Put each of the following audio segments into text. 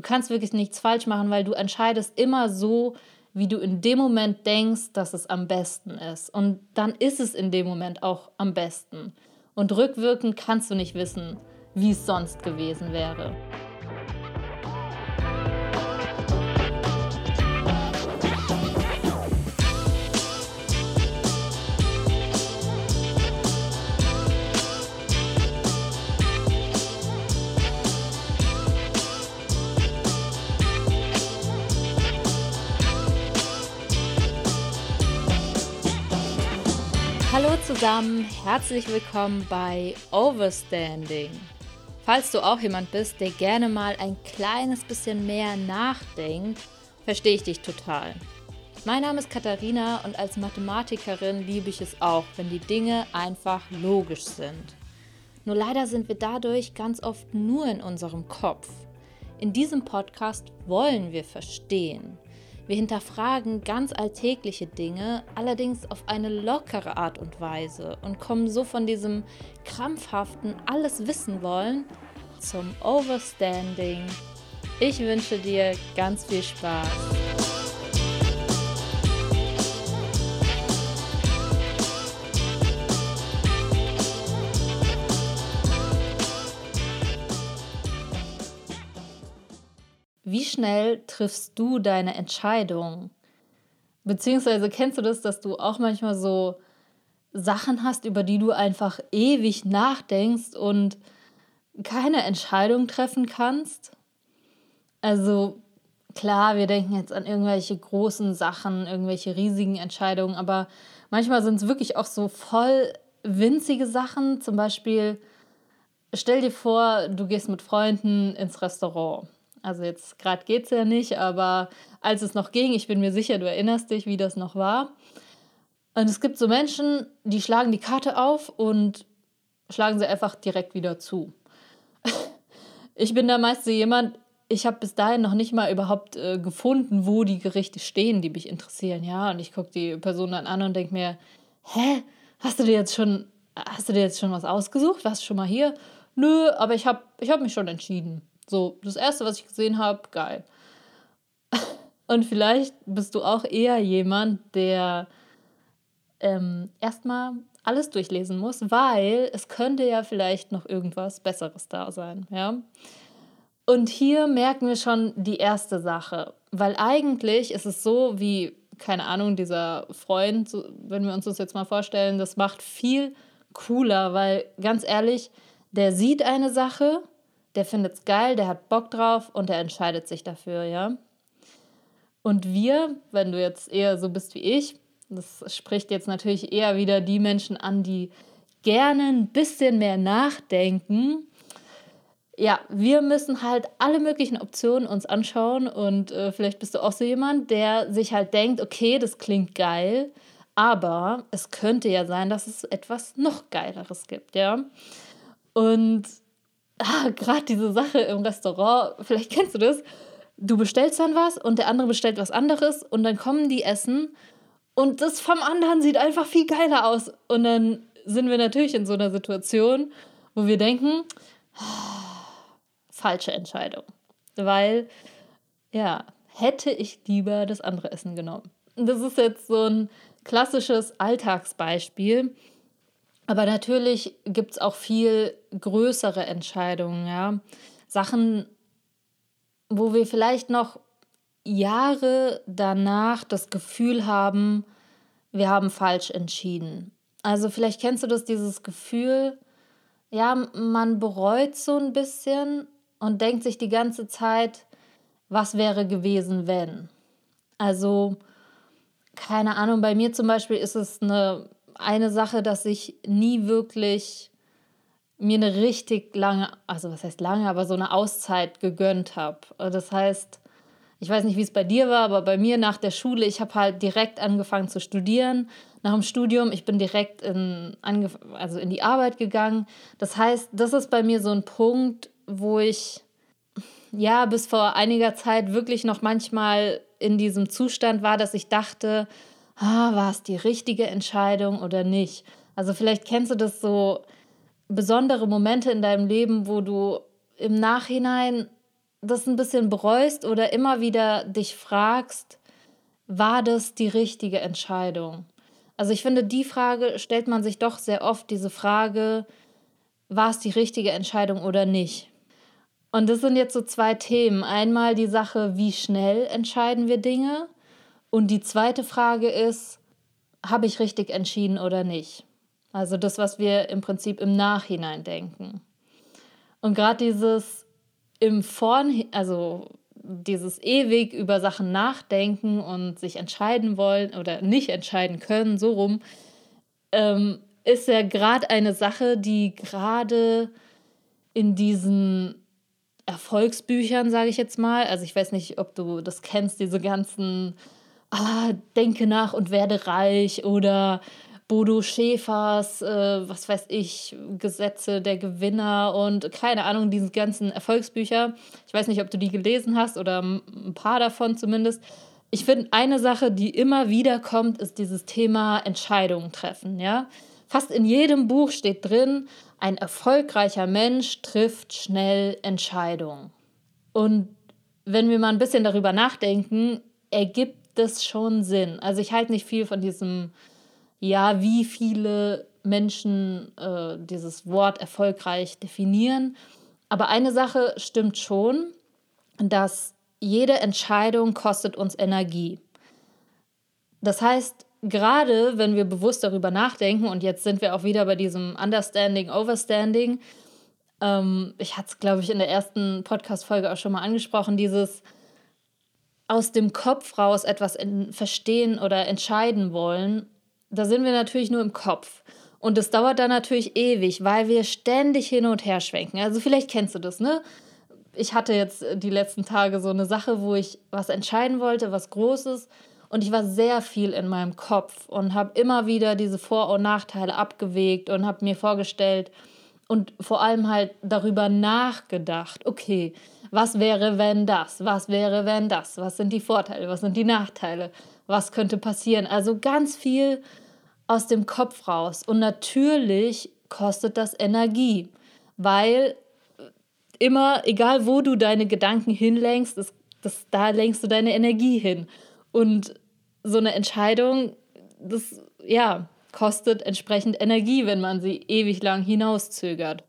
Du kannst wirklich nichts falsch machen, weil du entscheidest immer so, wie du in dem Moment denkst, dass es am besten ist. Und dann ist es in dem Moment auch am besten. Und rückwirkend kannst du nicht wissen, wie es sonst gewesen wäre. Hallo zusammen, herzlich willkommen bei Overstanding. Falls du auch jemand bist, der gerne mal ein kleines bisschen mehr nachdenkt, verstehe ich dich total. Mein Name ist Katharina und als Mathematikerin liebe ich es auch, wenn die Dinge einfach logisch sind. Nur leider sind wir dadurch ganz oft nur in unserem Kopf. In diesem Podcast wollen wir verstehen. Wir hinterfragen ganz alltägliche Dinge, allerdings auf eine lockere Art und Weise und kommen so von diesem krampfhaften alles wissen wollen zum Overstanding. Ich wünsche dir ganz viel Spaß. Schnell triffst du deine Entscheidung? Beziehungsweise kennst du das, dass du auch manchmal so Sachen hast, über die du einfach ewig nachdenkst und keine Entscheidung treffen kannst? Also klar, wir denken jetzt an irgendwelche großen Sachen, irgendwelche riesigen Entscheidungen, aber manchmal sind es wirklich auch so voll winzige Sachen. Zum Beispiel, stell dir vor, du gehst mit Freunden ins Restaurant also jetzt gerade geht es ja nicht, aber als es noch ging, ich bin mir sicher, du erinnerst dich, wie das noch war. Und es gibt so Menschen, die schlagen die Karte auf und schlagen sie einfach direkt wieder zu. ich bin da meist so jemand, ich habe bis dahin noch nicht mal überhaupt äh, gefunden, wo die Gerichte stehen, die mich interessieren, ja. Und ich gucke die Person dann an und denke mir, hä, hast du dir jetzt schon, hast du dir jetzt schon was ausgesucht? Warst du schon mal hier? Nö, aber ich habe ich hab mich schon entschieden. So, das erste, was ich gesehen habe, geil. Und vielleicht bist du auch eher jemand, der ähm, erstmal alles durchlesen muss, weil es könnte ja vielleicht noch irgendwas Besseres da sein, ja. Und hier merken wir schon die erste Sache, weil eigentlich ist es so, wie, keine Ahnung, dieser Freund, wenn wir uns das jetzt mal vorstellen, das macht viel cooler, weil ganz ehrlich, der sieht eine Sache der findet es geil, der hat Bock drauf und der entscheidet sich dafür, ja. Und wir, wenn du jetzt eher so bist wie ich, das spricht jetzt natürlich eher wieder die Menschen an, die gerne ein bisschen mehr nachdenken. Ja, wir müssen halt alle möglichen Optionen uns anschauen und äh, vielleicht bist du auch so jemand, der sich halt denkt, okay, das klingt geil, aber es könnte ja sein, dass es etwas noch geileres gibt, ja. Und ah, gerade diese Sache im Restaurant, vielleicht kennst du das. Du bestellst dann was und der andere bestellt was anderes und dann kommen die essen und das vom anderen sieht einfach viel geiler aus. Und dann sind wir natürlich in so einer Situation, wo wir denken, falsche Entscheidung. Weil, ja, hätte ich lieber das andere Essen genommen. Das ist jetzt so ein klassisches Alltagsbeispiel. Aber natürlich gibt es auch viel größere Entscheidungen, ja. Sachen, wo wir vielleicht noch Jahre danach das Gefühl haben, wir haben falsch entschieden. Also vielleicht kennst du das, dieses Gefühl, ja, man bereut so ein bisschen und denkt sich die ganze Zeit, was wäre gewesen, wenn. Also, keine Ahnung, bei mir zum Beispiel ist es eine eine Sache, dass ich nie wirklich mir eine richtig lange, also was heißt lange, aber so eine Auszeit gegönnt habe. Das heißt, ich weiß nicht, wie es bei dir war, aber bei mir nach der Schule, ich habe halt direkt angefangen zu studieren. Nach dem Studium, ich bin direkt in, also in die Arbeit gegangen. Das heißt, das ist bei mir so ein Punkt, wo ich ja bis vor einiger Zeit wirklich noch manchmal in diesem Zustand war, dass ich dachte, ah, war es die richtige Entscheidung oder nicht. Also vielleicht kennst du das so besondere Momente in deinem Leben, wo du im Nachhinein das ein bisschen bereust oder immer wieder dich fragst, war das die richtige Entscheidung? Also ich finde, die Frage stellt man sich doch sehr oft, diese Frage, war es die richtige Entscheidung oder nicht? Und das sind jetzt so zwei Themen. Einmal die Sache, wie schnell entscheiden wir Dinge? Und die zweite Frage ist, habe ich richtig entschieden oder nicht? Also das, was wir im Prinzip im Nachhinein denken. Und gerade dieses im Vorn, also dieses ewig über Sachen nachdenken und sich entscheiden wollen oder nicht entscheiden können, so rum, ähm, ist ja gerade eine Sache, die gerade in diesen Erfolgsbüchern, sage ich jetzt mal, also ich weiß nicht, ob du das kennst, diese ganzen, ah, denke nach und werde reich oder Bodo Schäfers, äh, was weiß ich, Gesetze der Gewinner und keine Ahnung, diese ganzen Erfolgsbücher. Ich weiß nicht, ob du die gelesen hast oder ein paar davon zumindest. Ich finde, eine Sache, die immer wieder kommt, ist dieses Thema Entscheidungen treffen. Ja? Fast in jedem Buch steht drin, ein erfolgreicher Mensch trifft schnell Entscheidungen. Und wenn wir mal ein bisschen darüber nachdenken, ergibt das schon Sinn. Also ich halte nicht viel von diesem ja, wie viele Menschen äh, dieses Wort erfolgreich definieren. Aber eine Sache stimmt schon, dass jede Entscheidung kostet uns Energie. Das heißt, gerade wenn wir bewusst darüber nachdenken, und jetzt sind wir auch wieder bei diesem Understanding, Overstanding, ähm, ich hatte es, glaube ich, in der ersten Podcast-Folge auch schon mal angesprochen, dieses aus dem Kopf raus etwas verstehen oder entscheiden wollen da sind wir natürlich nur im Kopf. Und das dauert dann natürlich ewig, weil wir ständig hin und her schwenken. Also vielleicht kennst du das, ne? Ich hatte jetzt die letzten Tage so eine Sache, wo ich was entscheiden wollte, was Großes. Und ich war sehr viel in meinem Kopf und habe immer wieder diese Vor- und Nachteile abgewegt und habe mir vorgestellt und vor allem halt darüber nachgedacht, okay, was wäre, wenn das? Was wäre, wenn das? Was sind die Vorteile? Was sind die Nachteile? Was könnte passieren? Also ganz viel aus dem Kopf raus. Und natürlich kostet das Energie, weil immer, egal wo du deine Gedanken hinlenkst, das, das, da lenkst du deine Energie hin. Und so eine Entscheidung, das ja, kostet entsprechend Energie, wenn man sie ewig lang hinauszögert.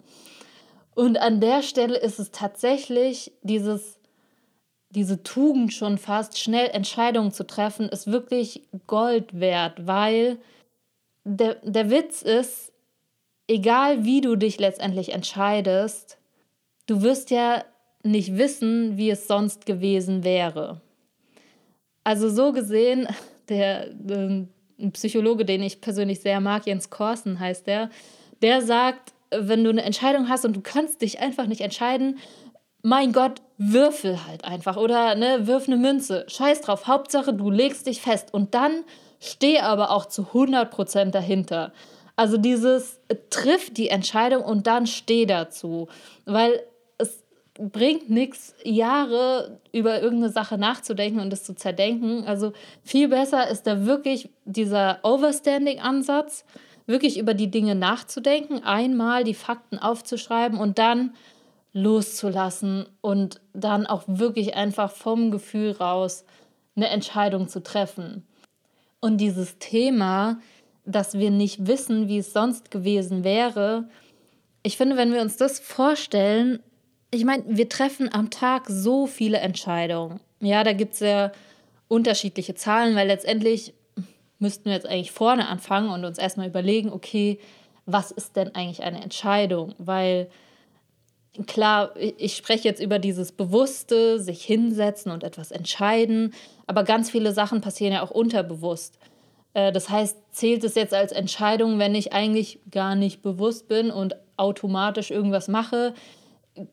Und an der Stelle ist es tatsächlich dieses, diese Tugend schon fast, schnell Entscheidungen zu treffen, ist wirklich Gold wert, weil der, der Witz ist, egal wie du dich letztendlich entscheidest, du wirst ja nicht wissen, wie es sonst gewesen wäre. Also so gesehen, der, der ein Psychologe, den ich persönlich sehr mag, Jens Korsen heißt der, der sagt, wenn du eine Entscheidung hast und du kannst dich einfach nicht entscheiden, mein Gott, würfel halt einfach oder ne, wirf eine Münze. Scheiß drauf, Hauptsache du legst dich fest und dann stehe aber auch zu 100% dahinter. Also dieses trifft die Entscheidung und dann steh dazu, weil es bringt nichts, Jahre über irgendeine Sache nachzudenken und es zu zerdenken. Also viel besser ist da wirklich dieser Overstanding-Ansatz, wirklich über die Dinge nachzudenken, einmal die Fakten aufzuschreiben und dann loszulassen und dann auch wirklich einfach vom Gefühl raus eine Entscheidung zu treffen. Und dieses Thema, dass wir nicht wissen, wie es sonst gewesen wäre, ich finde, wenn wir uns das vorstellen, ich meine, wir treffen am Tag so viele Entscheidungen. Ja, da gibt es ja unterschiedliche Zahlen, weil letztendlich müssten wir jetzt eigentlich vorne anfangen und uns erstmal überlegen, okay, was ist denn eigentlich eine Entscheidung? Weil klar, ich spreche jetzt über dieses bewusste, sich hinsetzen und etwas entscheiden, aber ganz viele Sachen passieren ja auch unterbewusst. Äh, das heißt, zählt es jetzt als Entscheidung, wenn ich eigentlich gar nicht bewusst bin und automatisch irgendwas mache,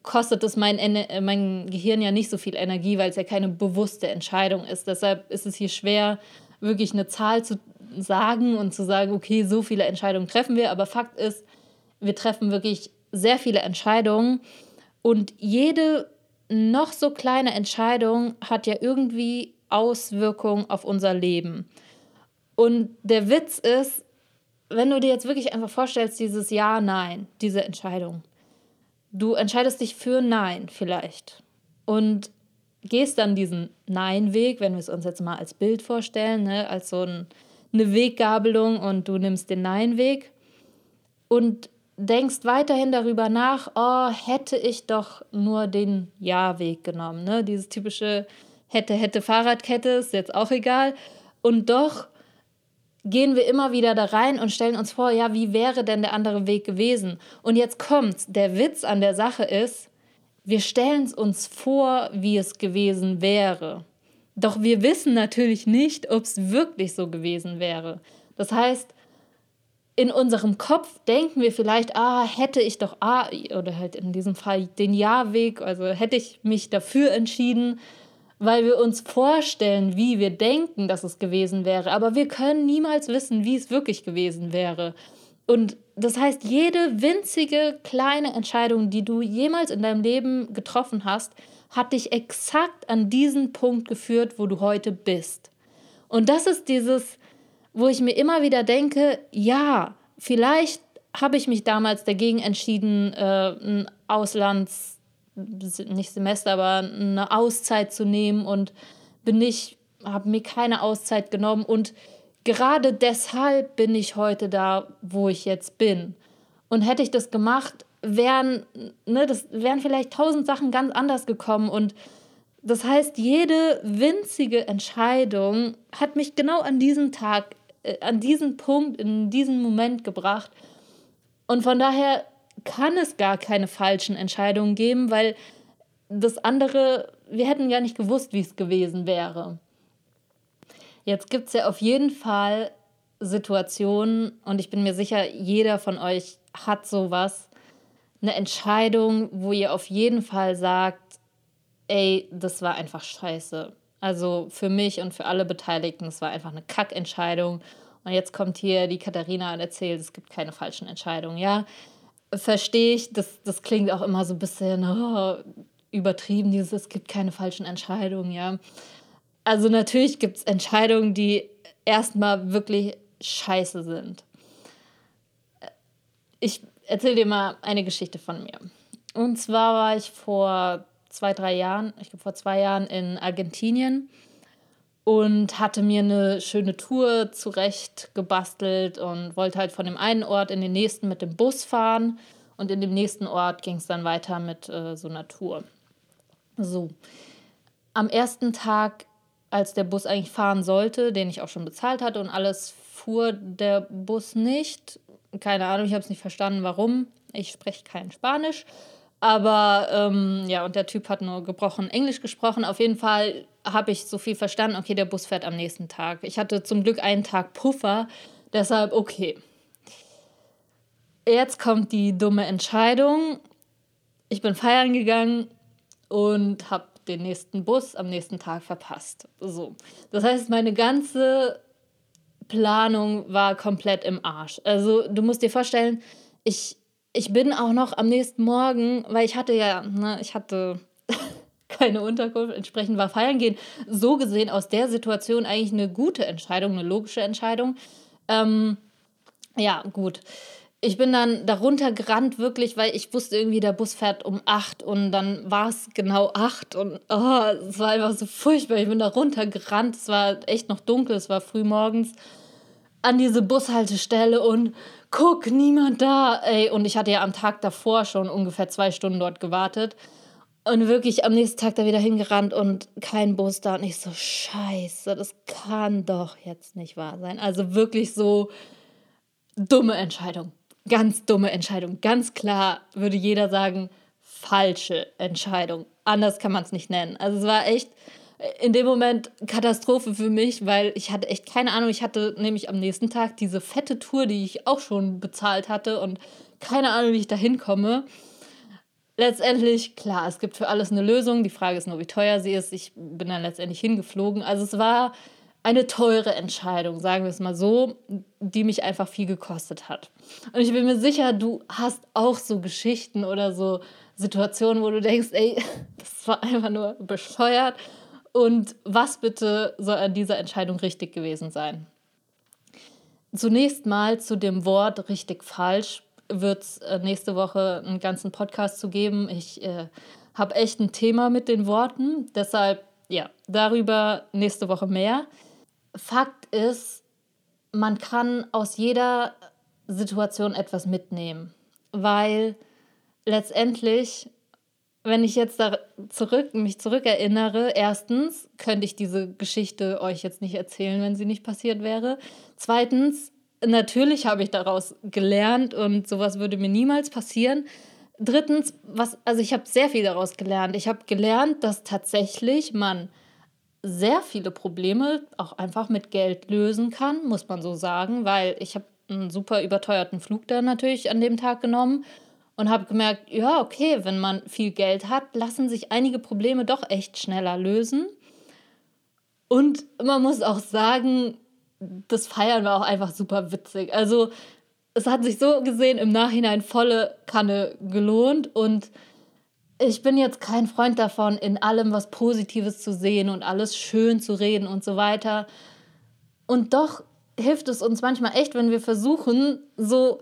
kostet es mein, äh, mein Gehirn ja nicht so viel Energie, weil es ja keine bewusste Entscheidung ist. Deshalb ist es hier schwer, wirklich eine Zahl zu sagen und zu sagen, okay, so viele Entscheidungen treffen wir. Aber Fakt ist, wir treffen wirklich sehr viele Entscheidungen und jede noch so kleine Entscheidung hat ja irgendwie Auswirkungen auf unser Leben. Und der Witz ist, wenn du dir jetzt wirklich einfach vorstellst, dieses Ja, Nein, diese Entscheidung. Du entscheidest dich für Nein vielleicht. und gehst dann diesen Nein-Weg, wenn wir es uns jetzt mal als Bild vorstellen, ne, als so ein, eine Weggabelung und du nimmst den Nein-Weg und denkst weiterhin darüber nach, oh, hätte ich doch nur den Ja-Weg genommen. Ne? Dieses typische hätte, hätte Fahrradkette, ist jetzt auch egal. Und doch gehen wir immer wieder da rein und stellen uns vor, ja, wie wäre denn der andere Weg gewesen? Und jetzt kommt's, der Witz an der Sache ist, wir stellen es uns vor, wie es gewesen wäre. Doch wir wissen natürlich nicht, ob es wirklich so gewesen wäre. Das heißt, in unserem Kopf denken wir vielleicht, ah, hätte ich doch A, oder halt in diesem Fall den Ja-Weg, also hätte ich mich dafür entschieden, weil wir uns vorstellen, wie wir denken, dass es gewesen wäre. Aber wir können niemals wissen, wie es wirklich gewesen wäre. Und das heißt, jede winzige kleine Entscheidung, die du jemals in deinem Leben getroffen hast, hat dich exakt an diesen Punkt geführt, wo du heute bist. Und das ist dieses, wo ich mir immer wieder denke, ja, vielleicht habe ich mich damals dagegen entschieden, äh, ein Auslands, nicht Semester, aber eine Auszeit zu nehmen und bin nicht, habe mir keine Auszeit genommen und gerade deshalb bin ich heute da, wo ich jetzt bin. Und hätte ich das gemacht, wären, ne, das wären vielleicht tausend Sachen ganz anders gekommen. Und das heißt, jede winzige Entscheidung hat mich genau an diesen Tag, äh, an diesen Punkt, in diesen Moment gebracht. Und von daher kann es gar keine falschen Entscheidungen geben, weil das andere, wir hätten ja nicht gewusst, wie es gewesen wäre. Jetzt gibt es ja auf jeden Fall Situationen, und ich bin mir sicher, jeder von euch hat sowas, eine Entscheidung, wo ihr auf jeden Fall sagt, ey, das war einfach scheiße. Also für mich und für alle Beteiligten, es war einfach eine Kackentscheidung. Und jetzt kommt hier die Katharina und erzählt, es gibt keine falschen Entscheidungen. Ja, verstehe ich, das, das klingt auch immer so ein bisschen oh, übertrieben, dieses, es gibt keine falschen Entscheidungen, ja. Also natürlich gibt es Entscheidungen, die erstmal wirklich scheiße sind. Ich erzähle dir mal eine Geschichte von mir. Und zwar war ich vor zwei, drei Jahren, ich glaube vor zwei Jahren in Argentinien und hatte mir eine schöne Tour zurecht gebastelt und wollte halt von dem einen Ort in den nächsten mit dem Bus fahren und in dem nächsten Ort ging es dann weiter mit äh, so einer Tour. So. Am ersten Tag als der Bus eigentlich fahren sollte, den ich auch schon bezahlt hatte und alles, fuhr der Bus nicht. Keine Ahnung, ich habe es nicht verstanden, warum. Ich spreche kein Spanisch. Aber ähm, ja, und der Typ hat nur gebrochen Englisch gesprochen. Auf jeden Fall habe ich so viel verstanden, okay, der Bus fährt am nächsten Tag. Ich hatte zum Glück einen Tag Puffer, deshalb okay. Jetzt kommt die dumme Entscheidung. Ich bin feiern gegangen und habe den nächsten Bus am nächsten Tag verpasst. So. Das heißt, meine ganze Planung war komplett im Arsch. Also, du musst dir vorstellen, ich, ich bin auch noch am nächsten Morgen, weil ich hatte ja, ne, ich hatte keine Unterkunft, entsprechend war feiern gehen. So gesehen aus der Situation eigentlich eine gute Entscheidung, eine logische Entscheidung. Ähm, ja, gut ich bin dann darunter gerannt, wirklich, weil ich wusste irgendwie, der Bus fährt um acht und dann war es genau acht und oh, es war einfach so furchtbar. Ich bin da runtergerannt, es war echt noch dunkel, es war früh morgens an diese Bushaltestelle und guck, niemand da, ey. Und ich hatte ja am Tag davor schon ungefähr zwei Stunden dort gewartet und wirklich am nächsten Tag da wieder hingerannt und kein Bus da und ich so, scheiße, das kann doch jetzt nicht wahr sein. Also wirklich so dumme Entscheidung Ganz dumme Entscheidung. Ganz klar würde jeder sagen, falsche Entscheidung. Anders kann man es nicht nennen. Also es war echt in dem Moment Katastrophe für mich, weil ich hatte echt keine Ahnung. Ich hatte nämlich am nächsten Tag diese fette Tour, die ich auch schon bezahlt hatte und keine Ahnung, wie ich da hinkomme. Letztendlich, klar, es gibt für alles eine Lösung. Die Frage ist nur, wie teuer sie ist. Ich bin dann letztendlich hingeflogen. Also es war eine teure Entscheidung, sagen wir es mal so, die mich einfach viel gekostet hat. Und ich bin mir sicher, du hast auch so Geschichten oder so Situationen, wo du denkst, ey, das war einfach nur bescheuert. Und was bitte soll an dieser Entscheidung richtig gewesen sein? Zunächst mal zu dem Wort richtig falsch wird es äh, nächste Woche einen ganzen Podcast zu geben. Ich äh, habe echt ein Thema mit den Worten. Deshalb, ja, darüber nächste Woche mehr. Fakt ist, man kann aus jeder Situation etwas mitnehmen, weil letztendlich, wenn ich jetzt da zurück, mich zurückerinnere, erstens könnte ich diese Geschichte euch jetzt nicht erzählen, wenn sie nicht passiert wäre. Zweitens, natürlich habe ich daraus gelernt und sowas würde mir niemals passieren. Drittens, was, also ich habe sehr viel daraus gelernt. Ich habe gelernt, dass tatsächlich man sehr viele Probleme auch einfach mit Geld lösen kann, muss man so sagen, weil ich habe einen super überteuerten Flug da natürlich an dem Tag genommen und habe gemerkt, ja, okay, wenn man viel Geld hat, lassen sich einige Probleme doch echt schneller lösen. Und man muss auch sagen, das Feiern war auch einfach super witzig. Also es hat sich so gesehen im Nachhinein volle Kanne gelohnt und ich bin jetzt kein Freund davon, in allem was Positives zu sehen und alles schön zu reden und so weiter. Und doch hilft es uns manchmal echt, wenn wir versuchen, so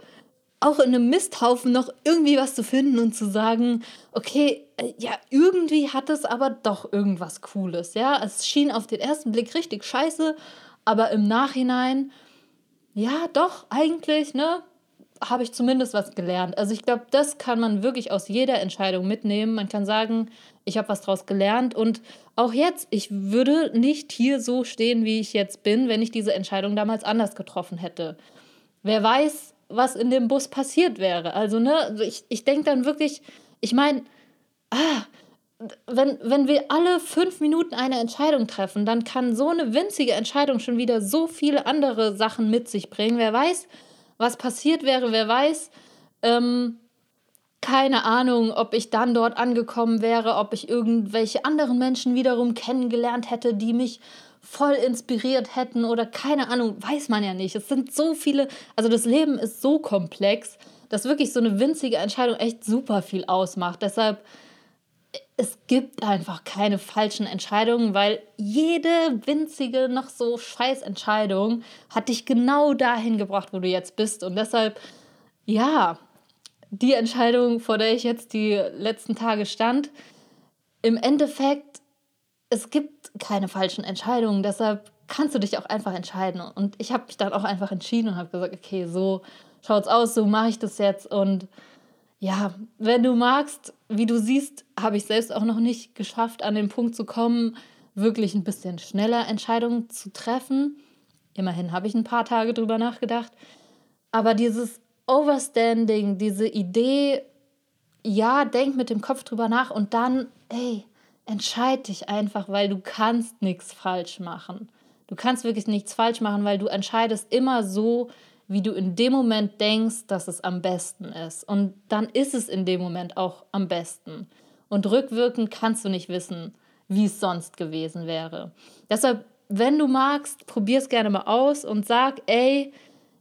auch in einem Misthaufen noch irgendwie was zu finden und zu sagen, okay, äh, ja, irgendwie hat es aber doch irgendwas Cooles, ja. Es schien auf den ersten Blick richtig scheiße, aber im Nachhinein ja, doch, eigentlich, ne, habe ich zumindest was gelernt. Also ich glaube, das kann man wirklich aus jeder Entscheidung mitnehmen. Man kann sagen, ich habe was daraus gelernt und auch jetzt, ich würde nicht hier so stehen, wie ich jetzt bin, wenn ich diese Entscheidung damals anders getroffen hätte. Wer weiß, was in dem Bus passiert wäre. Also, ne, also ich, ich denke dann wirklich, ich meine, ah, wenn, wenn wir alle fünf Minuten eine Entscheidung treffen, dann kann so eine winzige Entscheidung schon wieder so viele andere Sachen mit sich bringen. Wer weiß, was passiert wäre, wer weiß, ähm, keine Ahnung, ob ich dann dort angekommen wäre, ob ich irgendwelche anderen Menschen wiederum kennengelernt hätte, die mich voll inspiriert hätten oder keine Ahnung, weiß man ja nicht. Es sind so viele, also das Leben ist so komplex, dass wirklich so eine winzige Entscheidung echt super viel ausmacht. Deshalb es gibt einfach keine falschen Entscheidungen, weil jede winzige, noch so scheiß Entscheidung hat dich genau dahin gebracht, wo du jetzt bist. Und deshalb, ja, die Entscheidung, vor der ich jetzt die letzten Tage stand, im Endeffekt, es gibt keine falschen Entscheidungen. Deshalb kannst du dich auch einfach entscheiden. Und ich habe mich dann auch einfach entschieden und habe gesagt, okay, so schaut's aus, so mache ich das jetzt. Und ja, wenn du magst, wie du siehst, habe ich selbst auch noch nicht geschafft, an den Punkt zu kommen, wirklich ein bisschen schneller Entscheidungen zu treffen. Immerhin habe ich ein paar Tage drüber nachgedacht. Aber dieses Overstanding, diese Idee, ja, denk mit dem Kopf drüber nach und dann, ey, entscheid dich einfach, weil du kannst nichts falsch machen. Du kannst wirklich nichts falsch machen, weil du entscheidest immer so, wie du in dem Moment denkst, dass es am besten ist. Und dann ist es in dem Moment auch am besten. Und rückwirkend kannst du nicht wissen, wie es sonst gewesen wäre. Deshalb, wenn du magst, probier es gerne mal aus und sag, ey,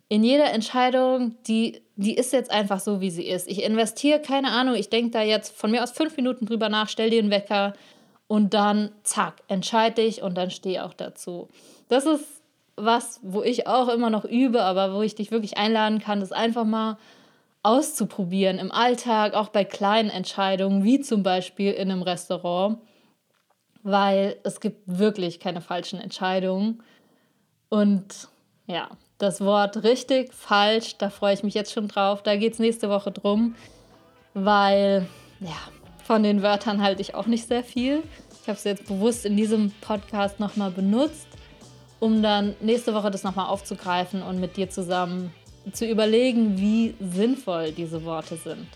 in jeder Entscheidung, die, die ist jetzt einfach so, wie sie ist. Ich investiere, keine Ahnung, ich denke da jetzt von mir aus fünf Minuten drüber nach, stell dir einen Wecker und dann, zack, entscheide dich und dann stehe auch dazu. Das ist was, wo ich auch immer noch übe, aber wo ich dich wirklich einladen kann, das einfach mal auszuprobieren im Alltag, auch bei kleinen Entscheidungen, wie zum Beispiel in einem Restaurant, weil es gibt wirklich keine falschen Entscheidungen. Und ja, das Wort richtig, falsch, da freue ich mich jetzt schon drauf. Da geht es nächste Woche drum, weil ja, von den Wörtern halte ich auch nicht sehr viel. Ich habe es jetzt bewusst in diesem Podcast nochmal benutzt um dann nächste Woche das nochmal aufzugreifen und mit dir zusammen zu überlegen, wie sinnvoll diese Worte sind.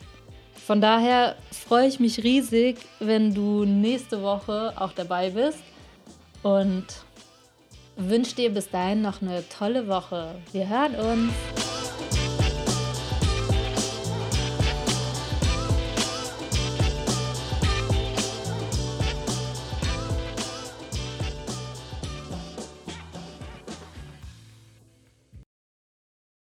Von daher freue ich mich riesig, wenn du nächste Woche auch dabei bist und wünsche dir bis dahin noch eine tolle Woche. Wir hören uns.